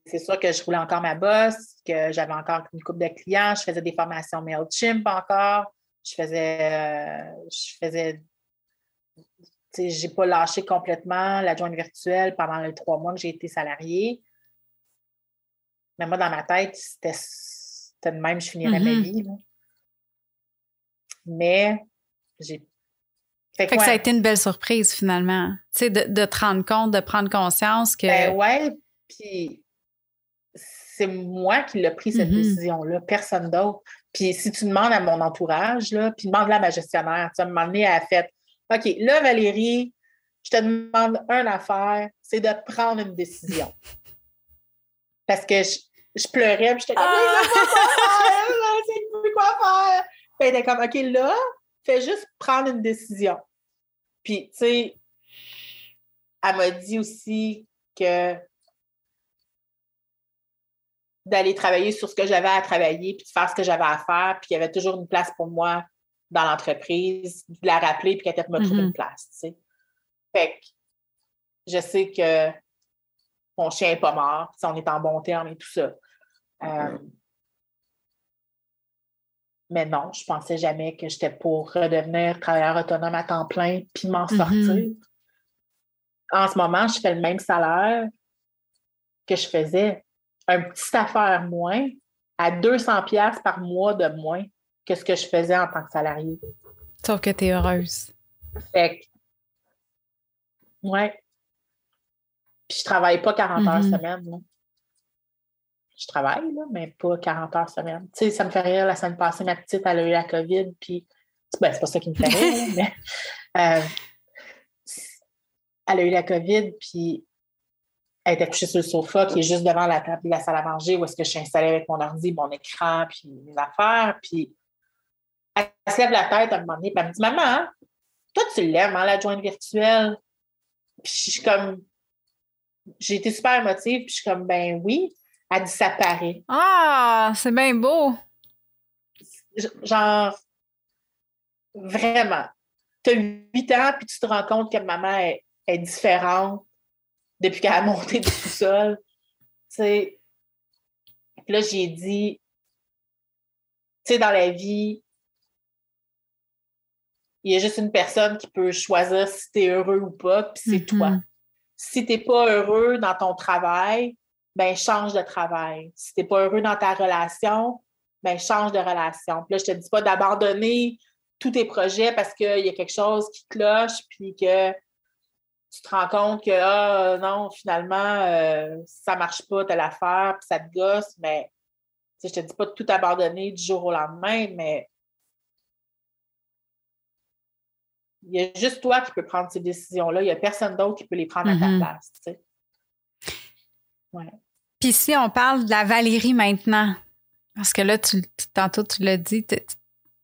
c'est sûr que je roulais encore ma bosse, que j'avais encore une coupe de clients, je faisais des formations MailChimp encore, je faisais, euh, je faisais, j'ai pas lâché complètement l'adjointe virtuelle pendant les trois mois que j'ai été salariée. Mais moi, dans ma tête, c'était de même, je finirais ma mm-hmm. vie. Mais j'ai fait que, ça a été une belle surprise finalement, tu sais, de, de, te rendre compte, de prendre conscience que. Ben ouais, puis c'est moi qui l'ai pris cette mm-hmm. décision-là, personne d'autre. Puis si tu demandes à mon entourage, là, puis demande-la à ma gestionnaire, tu vas me donné à la fête. OK, là, Valérie, je te demande une affaire, c'est de prendre une décision. Parce que je, pleurais, puis j'étais comme, ah! je sais plus quoi faire. Puis elle était comme, OK, là, fais juste prendre une décision. Puis, tu sais, elle m'a dit aussi que d'aller travailler sur ce que j'avais à travailler, puis de faire ce que j'avais à faire, puis il y avait toujours une place pour moi dans l'entreprise, de la rappeler, puis qu'elle était me trouver une mm-hmm. place, tu sais. Fait que je sais que mon chien n'est pas mort, on est en bon terme et tout ça. Euh, mais non, je pensais jamais que j'étais pour redevenir travailleur autonome à temps plein puis m'en mm-hmm. sortir. En ce moment, je fais le même salaire que je faisais un petit affaire moins à 200 pièces par mois de moins que ce que je faisais en tant que salarié. Sauf que tu es heureuse. Fait que, ouais. Puis je travaille pas 40 heures mm-hmm. semaine. Je travaille, là, mais pas 40 heures semaine. Tu sais, ça me fait rire. La semaine passée, ma petite, elle a eu la COVID, puis ben, c'est pas ça qui me fait rire, mais euh, elle a eu la COVID, puis elle était couchée sur le sofa qui est juste devant la table de la salle à manger où est-ce que je suis installée avec mon ordi, mon écran, puis mes affaires. Puis elle se lève la tête à un moment donné, puis elle me dit Maman, toi, tu l'aimes, hein, la jointe virtuelle? Puis je suis comme, j'ai été super émotive, puis je suis comme, ben oui. Elle dit, ça paraît. Ah, c'est bien beau. Genre, vraiment. Tu as 8 ans, puis tu te rends compte que maman est, est différente depuis qu'elle a monté du sous-sol. Tu sais, là, j'ai dit, tu sais, dans la vie, il y a juste une personne qui peut choisir si tu es heureux ou pas, puis c'est toi. Mm-hmm. Si tu n'es pas heureux dans ton travail, ben change de travail. Si tu n'es pas heureux dans ta relation, ben change de relation. Puis là, je te dis pas d'abandonner tous tes projets parce qu'il y a quelque chose qui cloche, puis que tu te rends compte que ah, non, finalement, euh, ça ne marche pas, telle affaire, puis ça te gosse, mais je te dis pas de tout abandonner du jour au lendemain, mais il y a juste toi qui peux prendre ces décisions-là. Il n'y a personne d'autre qui peut les prendre à ta mm-hmm. place. Puis si on parle de la Valérie maintenant, parce que là, tu, tantôt tu l'as dit,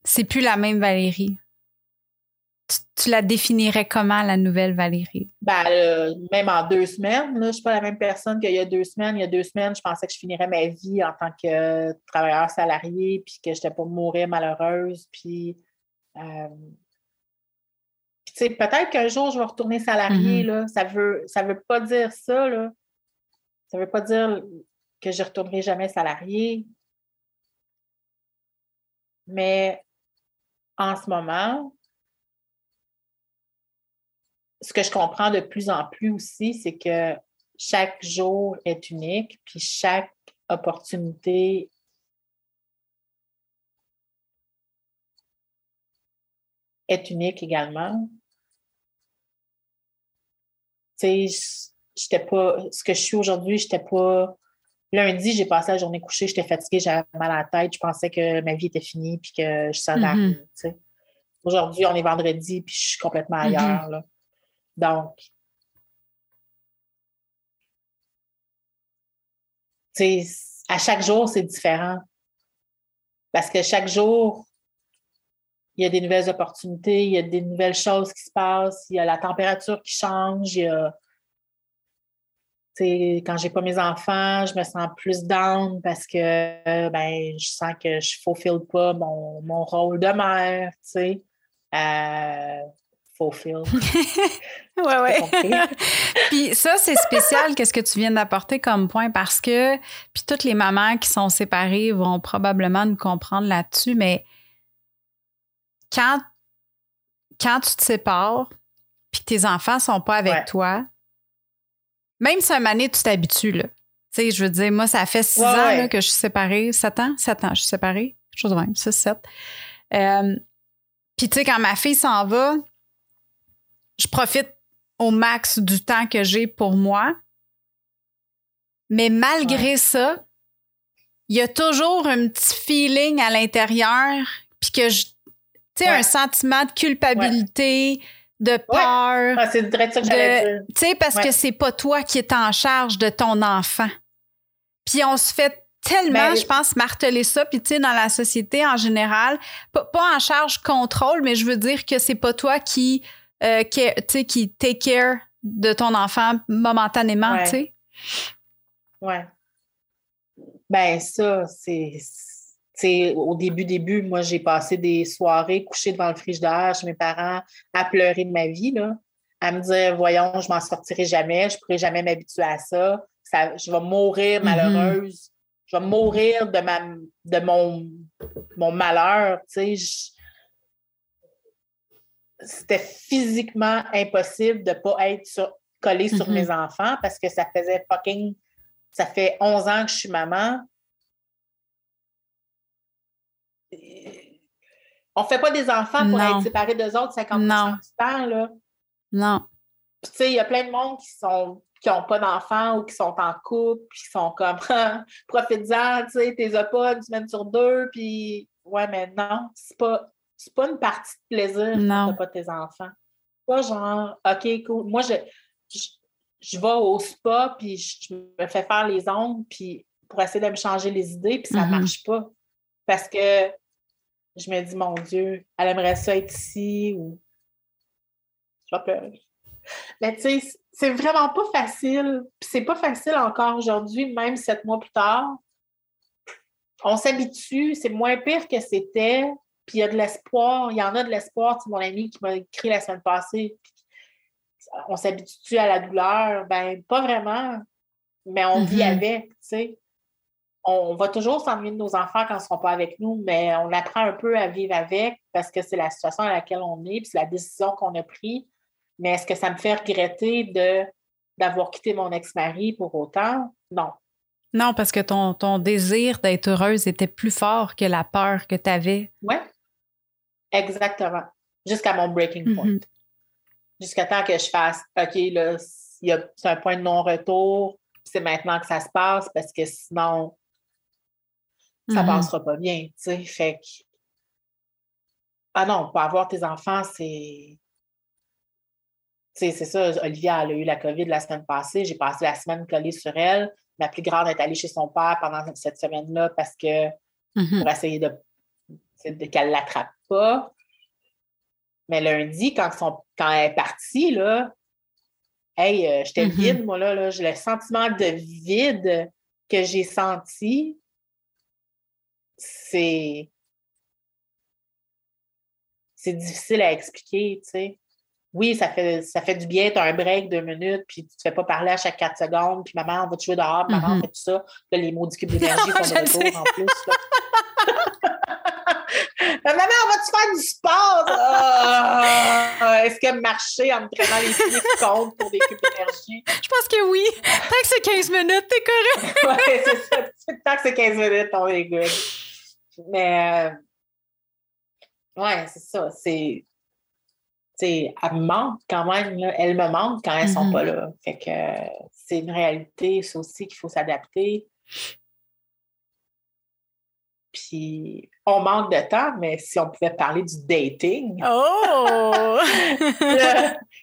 c'est plus la même Valérie. Tu, la définirais comment, la nouvelle Valérie? Ben, euh, même en deux semaines, je ne suis pas la même personne qu'il y a deux semaines. Il y a deux semaines, je pensais que je finirais ma vie en tant que travailleur salarié, puis que je n'étais pas mourir malheureuse. Puis, euh, peut-être qu'un jour, je vais retourner salarié. Mm-hmm. là. Ça ne veut, ça veut pas dire ça. Là. Ça ne veut pas dire que je ne retournerai jamais salarié. Mais en ce moment, ce que je comprends de plus en plus aussi, c'est que chaque jour est unique, puis chaque opportunité est unique également. Tu sais, j'étais pas, ce que je suis aujourd'hui, j'étais pas Lundi, j'ai passé la journée couchée, j'étais fatiguée, j'avais mal à la tête, je pensais que ma vie était finie puis que je savais mm Aujourd'hui, on est vendredi puis je suis complètement mm-hmm. ailleurs. Donc, à chaque jour, c'est différent. Parce que chaque jour, il y a des nouvelles opportunités, il y a des nouvelles choses qui se passent, il y a la température qui change, il y a quand j'ai pas mes enfants, je me sens plus down parce que ben, je sens que je ne fulfill pas mon, mon, rôle de mère, tu sais. Euh, fulfill. ouais, ouais. puis ça, c'est spécial, qu'est-ce que tu viens d'apporter comme point parce que, puis toutes les mamans qui sont séparées vont probablement nous comprendre là-dessus, mais quand, quand tu te sépares, puis tes enfants sont pas avec toi, même si un année, tu t'habitues, là. Tu sais, je veux dire, moi, ça fait six ans que je suis séparée. Sept ans? Sept ans, je suis séparée. Chose de même, six, sept. Euh, puis, tu sais, quand ma fille s'en va, je profite au max du temps que j'ai pour moi. Mais malgré ça, il y a toujours un petit feeling à l'intérieur, puis que je. Tu sais, un sentiment de culpabilité de peur. Ah, c'est direct ça que j'allais dire. Tu sais, parce que c'est pas toi qui es en charge de ton enfant. Puis on se fait tellement, ben, je pense, marteler ça. Puis, tu sais, dans la société en général, pas, en charge contrôle, mais je veux dire que c'est pas toi qui, euh, qui, qui take care de ton enfant momentanément, tu sais. Ouais. Ben, ça, c'est au début, début, moi, j'ai passé des soirées couchées devant le frigidaire chez mes parents à pleurer de ma vie, là, à me dire, voyons, je m'en sortirai jamais, je ne pourrai jamais m'habituer à ça. ça. je vais mourir mm-hmm. malheureuse. Je vais mourir de, ma, de mon, mon malheur. C'était physiquement impossible de ne pas être collée sur mm-hmm. mes enfants parce que ça faisait fucking. Ça fait 11 ans que je suis maman on fait pas des enfants pour être séparés d'eux autres 50 du temps, là. Non. tu sais, il y a plein de monde qui sont qui n'ont pas d'enfants ou qui sont en couple, puis qui sont comme profites-en, tu sais, t'es pas une semaine sur deux, puis ouais, mais non, c'est pas, pas une partie de plaisir non. t'as pas tes enfants. Pas genre, OK, cool. Moi, je, je, vais au spa, puis je me fais faire les ongles, puis pour essayer de me changer les idées, puis ça ne mm-hmm. marche pas. Parce que je me dis, mon Dieu, elle aimerait ça être ici ou. Je vais pleurer. Mais tu sais, c'est vraiment pas facile. c'est pas facile encore aujourd'hui, même sept mois plus tard. On s'habitue, c'est moins pire que c'était. Puis il y a de l'espoir, il y en a de l'espoir. mon ami qui m'a écrit la semaine passée, on s'habitue à la douleur? Ben, pas vraiment, mais on vit mm-hmm. avec, tu sais. On va toujours s'ennuyer de nos enfants quand ils ne sont pas avec nous, mais on apprend un peu à vivre avec parce que c'est la situation dans laquelle on est, puis c'est la décision qu'on a prise. Mais est-ce que ça me fait regretter de, d'avoir quitté mon ex-mari pour autant? Non. Non, parce que ton, ton désir d'être heureuse était plus fort que la peur que tu avais. Oui, exactement. Jusqu'à mon breaking point. Mm-hmm. Jusqu'à temps que je fasse OK, là, c'est un point de non-retour, c'est maintenant que ça se passe parce que sinon, ça ne mm-hmm. passera pas bien. Tu sais, fait que. Ah non, pour avoir tes enfants, c'est c'est ça, Olivia, elle a eu la COVID la semaine passée. J'ai passé la semaine collée sur elle. Ma plus grande est allée chez son père pendant cette semaine-là parce que mm-hmm. pour essayer de, de qu'elle ne l'attrape pas. Mais lundi, quand, quand elle est partie, là, hey, euh, j'étais mm-hmm. vide, moi, là, là. J'ai le sentiment de vide que j'ai senti. C'est. C'est difficile à expliquer, tu sais oui, ça fait, ça fait du bien, tu as un break deux minutes, puis tu ne te fais pas parler à chaque quatre secondes, puis maman, on va te jouer dehors, maman, on mm-hmm. fait tout ça. Là, les mots du cube d'énergie sont de retour en plus. maman, on va-tu faire du sport? Ah! Est-ce que marcher en me traînant les pieds compte pour des cubes d'énergie? Je pense que oui. Tant que c'est 15 minutes, t'es correct. oui, c'est ça. Tant que c'est 15 minutes, on est good. Mais, euh, ouais, c'est ça. C'est elle me manque quand même. Elle me manque quand elles ne sont pas mm-hmm. là. Fait que c'est une réalité, c'est aussi qu'il faut s'adapter. Puis on manque de temps, mais si on pouvait parler du dating. Oh!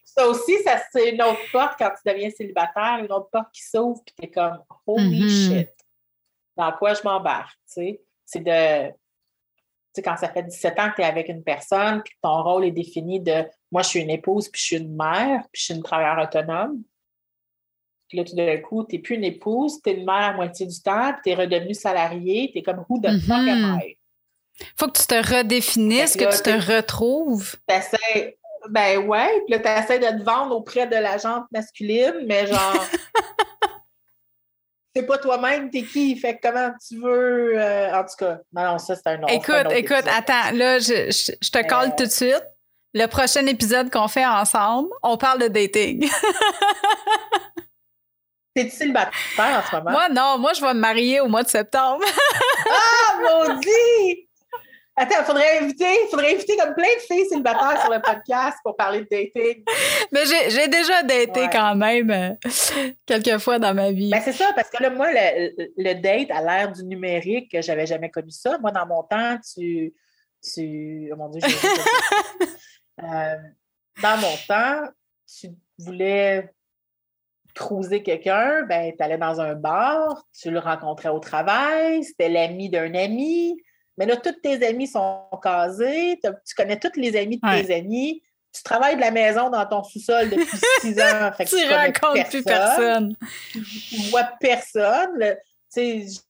ça aussi, ça, c'est une autre porte quand tu deviens célibataire, une autre porte qui s'ouvre, puis tu es comme Holy mm-hmm. shit! Dans quoi je m'embarque? C'est de sais, quand ça fait 17 ans que tu es avec une personne, puis ton rôle est défini de moi, je suis une épouse, puis je suis une mère, puis je suis une travailleuse autonome. Puis là, tout d'un coup, tu n'es plus une épouse, tu es une mère à moitié du temps, puis tu es redevenu salarié, tu es comme who the fuck am I? Faut que tu te redéfinisses, que, tu te retrouves. Ben ouais, puis là, tu essaies de te vendre auprès de la jante masculine, mais genre. c'est pas toi-même, t'es qui? Fait comment tu veux. Euh, en tout cas, non, ça, c'est un autre. Écoute, écoute, attends, là, je, je, te colle tout de suite. Le prochain épisode qu'on fait ensemble, on parle de dating. T'es-tu célibataire en ce moment? Moi, non. Moi, je vais me marier au mois de septembre. ah, maudit! Attends, il faudrait inviter, faudrait inviter comme plein de filles célibataires sur le podcast pour parler de dating. Mais j'ai déjà daté quand même euh, quelques fois dans ma vie. Ben c'est ça, parce que là, moi, le, date à l'ère du numérique, j'avais jamais connu ça. Moi, dans mon temps, tu. tu oh mon Dieu, euh, Dans mon temps, tu voulais cruiser quelqu'un, ben, tu allais dans un bar, tu le rencontrais au travail, c'était l'ami d'un ami mais là, tous tes amis sont casés, tu connais tous les amis de tes amis, tu travailles de la maison dans ton sous-sol depuis six ans. tu ne rencontres plus personne. Tu vois personne. Tu sais,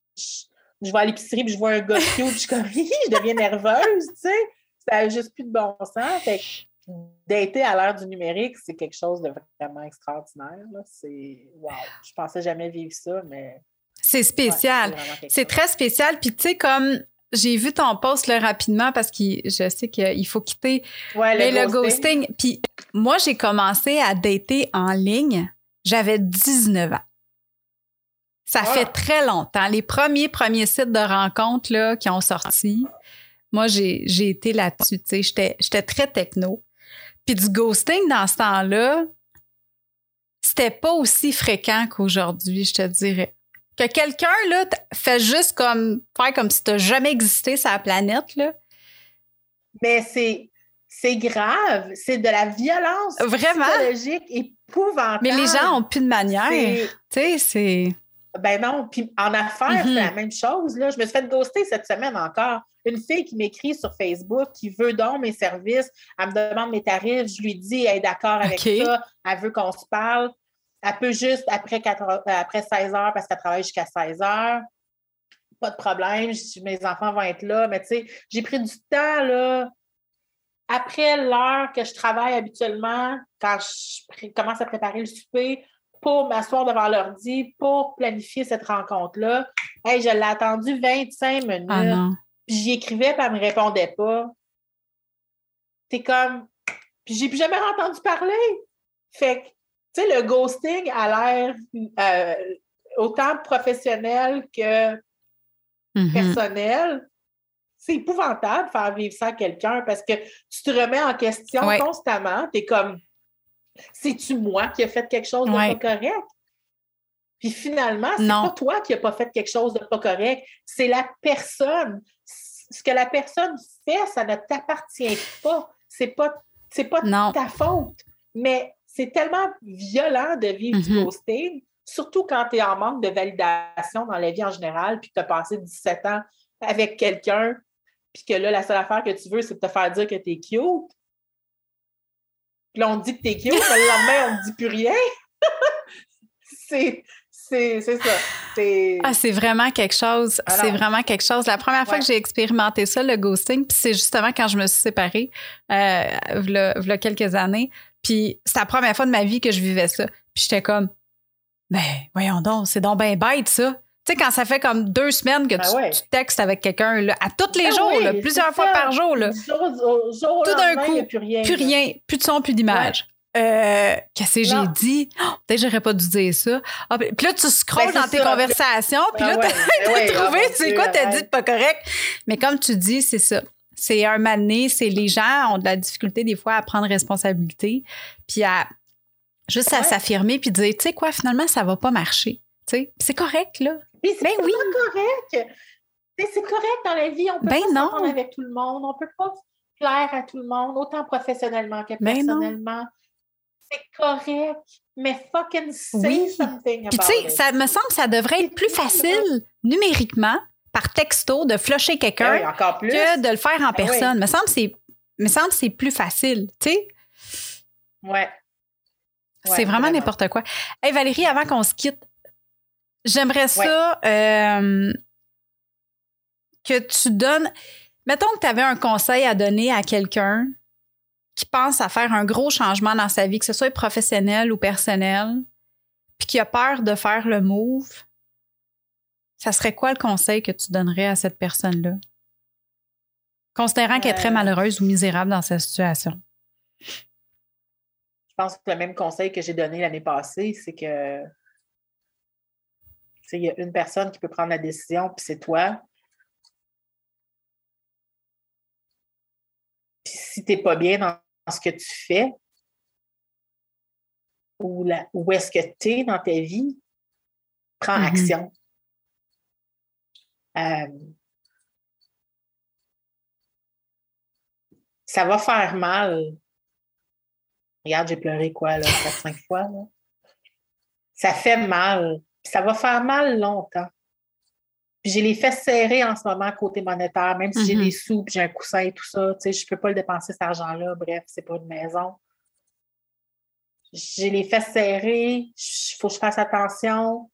je, vais à l'épicerie puis je vois un gars cute, je suis comme, je deviens nerveuse, tu sais. Ça n'a juste plus de bon sens. Fait que dater à l'heure du numérique, c'est quelque chose de vraiment extraordinaire. C'est wow. Je pensais jamais vivre ça, mais. C'est spécial. c'est très spécial. Puis, tu sais, comme j'ai vu ton post là, rapidement parce que je sais qu'il faut quitter le, ghosting. Puis moi, j'ai commencé à dater en ligne. J'avais 19 ans. Ça fait ah! très longtemps. Les premiers, premiers sites de rencontres là, qui ont sorti, moi, j'ai été là-dessus. J'étais très techno. Puis du ghosting dans ce temps-là, c'était pas aussi fréquent qu'aujourd'hui, je te dirais que quelqu'un là fait juste comme faire comme si tu jamais existé sur la planète là. Mais c'est c'est grave, c'est de la violence Vraiment? psychologique épouvantable. Mais les gens ont plus de manière. Tu sais, c'est ben non, puis en affaires, c'est la mm-hmm. même chose. Là. Je me suis fait ghoster cette semaine encore. une fille qui m'écrit sur Facebook, qui veut donc mes services, elle me demande mes tarifs, je lui dis, elle est d'accord avec ça, elle veut qu'on se parle. Elle peut juste après, après 16 heures parce qu'elle travaille jusqu'à 16 heures. Pas de problème, mes enfants vont être là. Mais tu sais, j'ai pris du temps, là, après l'heure que je travaille habituellement, quand je commence à préparer le souper, pour m'asseoir devant l'ordi, pour planifier cette rencontre-là. Hey, je l'ai attendu 25 minutes. Ah puis j'y écrivais, puis elle ne me répondait pas. C'est comme. Puis j'ai plus jamais entendu parler. Fait que, tu sais, le ghosting a l'air euh, autant professionnel que mm-hmm. personnel. C'est épouvantable de faire vivre ça à quelqu'un parce que tu te remets en question constamment. Tu es comme c'est-tu moi qui ai fait quelque chose de pas correct? Puis finalement, c'est pas toi qui n'as pas fait quelque chose de pas correct, c'est la personne. Ce que la personne fait, ça ne t'appartient pas. C'est pas, c'est pas ta faute. Mais c'est tellement violent de vivre du mm-hmm. ghosting, surtout quand tu es en manque de validation dans la vie en général, puis que tu as passé 17 ans avec quelqu'un, puis que là, la seule affaire que tu veux, c'est de te faire dire que tu es cute. Puis là, on dit que t'es cute, mais le lendemain, on ne dit plus rien. c'est. C'est ça. Ah, c'est vraiment quelque chose. C'est vraiment quelque chose. La première fois que j'ai expérimenté ça, le ghosting, puis c'est justement quand je me suis séparée, euh, il y a quelques années. Puis c'est la première fois de ma vie que je vivais ça. Puis j'étais comme, ben, voyons donc, c'est donc bien bête, ça. Tu sais, quand ça fait comme deux semaines que ben tu, textes avec quelqu'un, à tous les ben jours, plusieurs fois par jour, là, tout d'un coup, plus rien, plus rien, plus de son, plus d'image. Euh, qu'est-ce que j'ai dit? Oh, peut-être que j'aurais pas dû dire ça. Ah, puis là, tu scrolles ben, dans tes conversations, puis là, t'as trouvé, tu sais quoi, t'as dit de pas correct? Mais comme tu dis, c'est ça. C'est un mané, c'est les gens ont de la difficulté des fois à prendre responsabilité, puis à juste à s'affirmer, puis dire, tu sais quoi, finalement, ça va pas marcher. C'est correct, là. Puis c'est ben oui. correct. C'est correct dans la vie. On peut ben pas s'entendre avec tout le monde. On peut pas plaire à tout le monde, autant professionnellement que ben personnellement. c'est correct. Mais fucking say something about Puis tu sais, ça me semble que ça devrait être plus facile numériquement par texto de flusher quelqu'un que de le faire en personne. Me semble c'est me semble c'est plus facile, tu sais. Ouais. c'est vraiment n'importe quoi. Hey Valérie, avant qu'on se quitte, J'aimerais ça euh, que tu donnes. Mettons que tu avais un conseil à donner à quelqu'un qui pense à faire un gros changement dans sa vie, que ce soit professionnel ou personnel, puis qui a peur de faire le move. Ça serait quoi le conseil que tu donnerais à cette personne-là? Considérant qu'elle est très euh. malheureuse ou misérable dans sa situation. Je pense que le même conseil que j'ai donné l'année passée, c'est que il y a une personne qui peut prendre la décision, puis c'est toi. Puis si tu n'es pas bien dans ce que tu fais, ou où est-ce que tu es dans ta vie, prends mm-hmm. action. Euh, ça va faire mal. Regarde, j'ai pleuré quoi, là, quatre, cinq fois. Ça fait mal ça va faire mal longtemps. Puis j'ai les fesses serrées en ce moment côté monétaire, même si j'ai mm-hmm. des sous, puis j'ai un coussin et tout ça, tu sais, je ne peux pas le dépenser cet argent-là. Bref, c'est pas une maison. J'ai les fesses serrées, il faut que je fasse attention.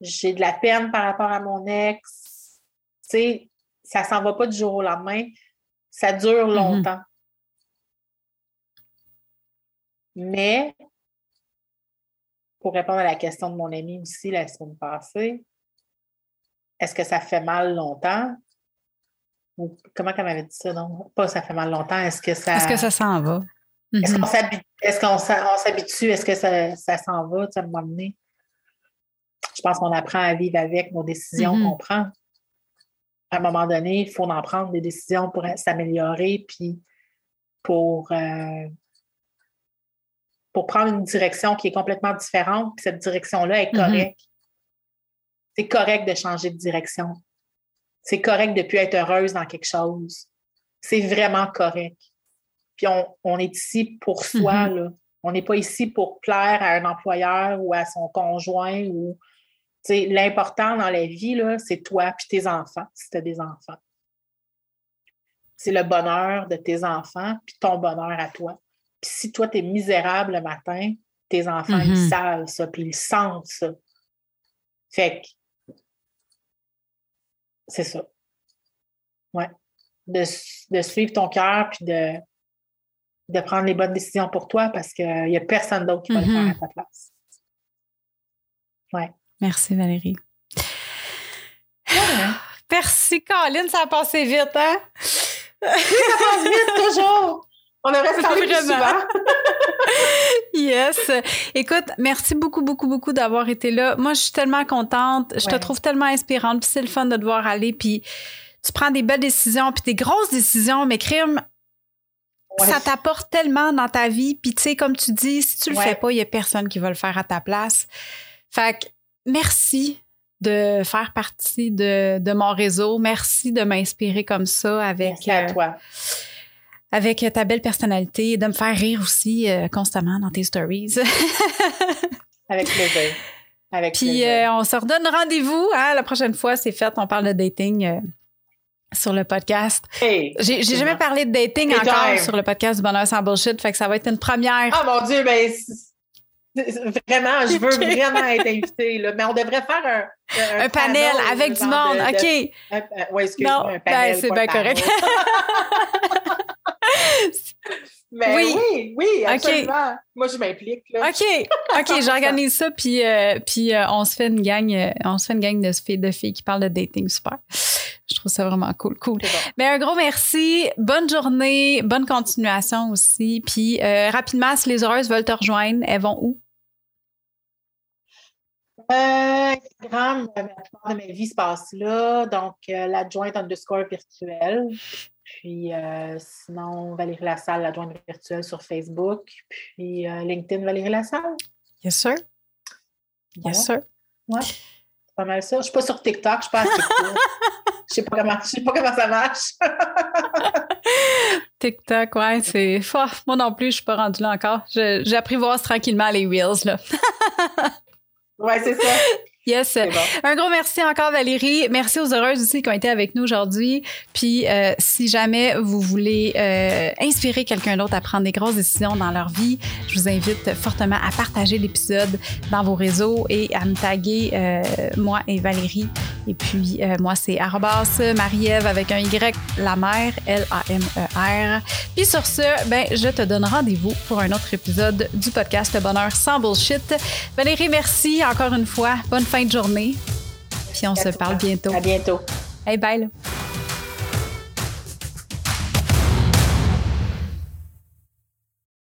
J'ai de la peine par rapport à mon ex. Tu sais, ça s'en va pas du jour au lendemain. Ça dure mm-hmm. longtemps. Mais pour répondre à la question de mon ami aussi la semaine passée, est-ce que ça fait mal longtemps? Ou comment elle m'avait dit ça? Non, pas ça fait mal longtemps. Est-ce que ça. Est-ce que ça s'en va? Est-ce qu'on mm-hmm. s'habitue? Est-ce que ça, s'en va? Ça m'a donné? Je pense qu'on apprend à vivre avec nos décisions mm-hmm. qu'on prend. À un moment donné, il faut en prendre des décisions pour s'améliorer, puis pour euh, pour prendre une direction qui est complètement différente, puis cette direction-là est mm-hmm. correcte. C'est correct de changer de direction. C'est correct de ne plus être heureuse dans quelque chose. C'est vraiment correct. Puis on, est ici pour soi, mm-hmm. On n'est pas ici pour plaire à un employeur ou à son conjoint ou l'important dans la vie, c'est toi et tes enfants, si tu as des enfants. c'est le bonheur de tes enfants, puis ton bonheur à toi. Puis si toi, tu es misérable le matin, tes enfants, ils Mhm. savent ça, puis ils sentent ça. Fait que c'est ça. Ouais. De, de suivre ton cœur, puis de, de prendre les bonnes décisions pour toi parce qu'il n'y a personne d'autre qui va le Mhm. faire à ta place. Ouais. Merci, Valérie. Ouais? Merci, Colin, ça a passé vite, hein? Ça passe vite, toujours! On devrait se parler plus souvent. Yes. Écoute, merci beaucoup, beaucoup, beaucoup d'avoir été là. Moi, je suis tellement contente. Je te trouve tellement inspirante. Puis c'est le fun de te voir aller. Puis tu prends des belles décisions, puis des grosses décisions, mais crime, Ouais. ça t'apporte tellement dans ta vie. Puis tu sais, comme tu dis, si tu le Ouais. fais pas, il y a personne qui va le faire à ta place. Fait que merci de faire partie de, de mon réseau. Merci de m'inspirer comme ça avec, Merci à euh, toi. avec ta belle personnalité et de me faire rire aussi euh, constamment dans tes stories. Avec plaisir. Avec Puis plaisir. euh, on se redonne rendez-vous. hein, la prochaine fois, c'est fait. On parle de dating sur le podcast. Hey, J'ai jamais parlé de dating encore sur le podcast du Bonheur sans bullshit. Fait que ça va être une première. Ah mon Dieu, ben vraiment, je veux vraiment être invitée. Là. Mais on devrait faire un, un panel avec du monde. de- de- OK. ouais, excuse-moi, un ben, panel. c'est pas bien correct. Mais Oui. oui, oui, absolument. Moi, je m'implique. OK. OK, j'organise ça. Puis, euh, puis euh, on se fait une gang, euh, on se fait une gang de filles, de filles qui parlent de dating. Super. Je trouve ça vraiment cool. Cool. C'est bon. Mais un gros merci. Bonne journée. Bonne continuation aussi. Puis rapidement, si les heureuses veulent te rejoindre, elles vont où? Euh, Instagram, la plupart de ma vie se passe là. Donc, euh, l'adjointe underscore virtuelle. Puis, euh, sinon, Valérie Lassalle, l'adjointe virtuelle sur Facebook. Puis, euh, LinkedIn, Valérie Lassalle. Yes, sir. Yes, sir. Ouais, c'est pas mal ça. Je suis pas sur TikTok, je suis pas assez cool. Je sais pas comment, je sais pas comment ça marche. TikTok, ouais, c'est. Moi non plus, je suis pas rendue là encore. J'apprivoise tranquillement les Reels, là. ouais, c'est ça. Yes. Bon. Un gros merci encore, Valérie. Merci aux heureuses aussi qui ont été avec nous aujourd'hui. Puis, euh, si jamais vous voulez euh, inspirer quelqu'un d'autre à prendre des grosses décisions dans leur vie, je vous invite fortement à partager l'épisode dans vos réseaux et à me taguer, euh, moi et Valérie. Et puis, moi, c'est Marie-Ève avec un Y, la mère, L-A-M-E-R. Puis sur ce, ben, je te donne rendez-vous pour un autre épisode du podcast Le Bonheur sans bullshit. Valérie, merci encore une fois. Bonne fin de journée. Puis on se parle bientôt. À bientôt. Hey, bye. là.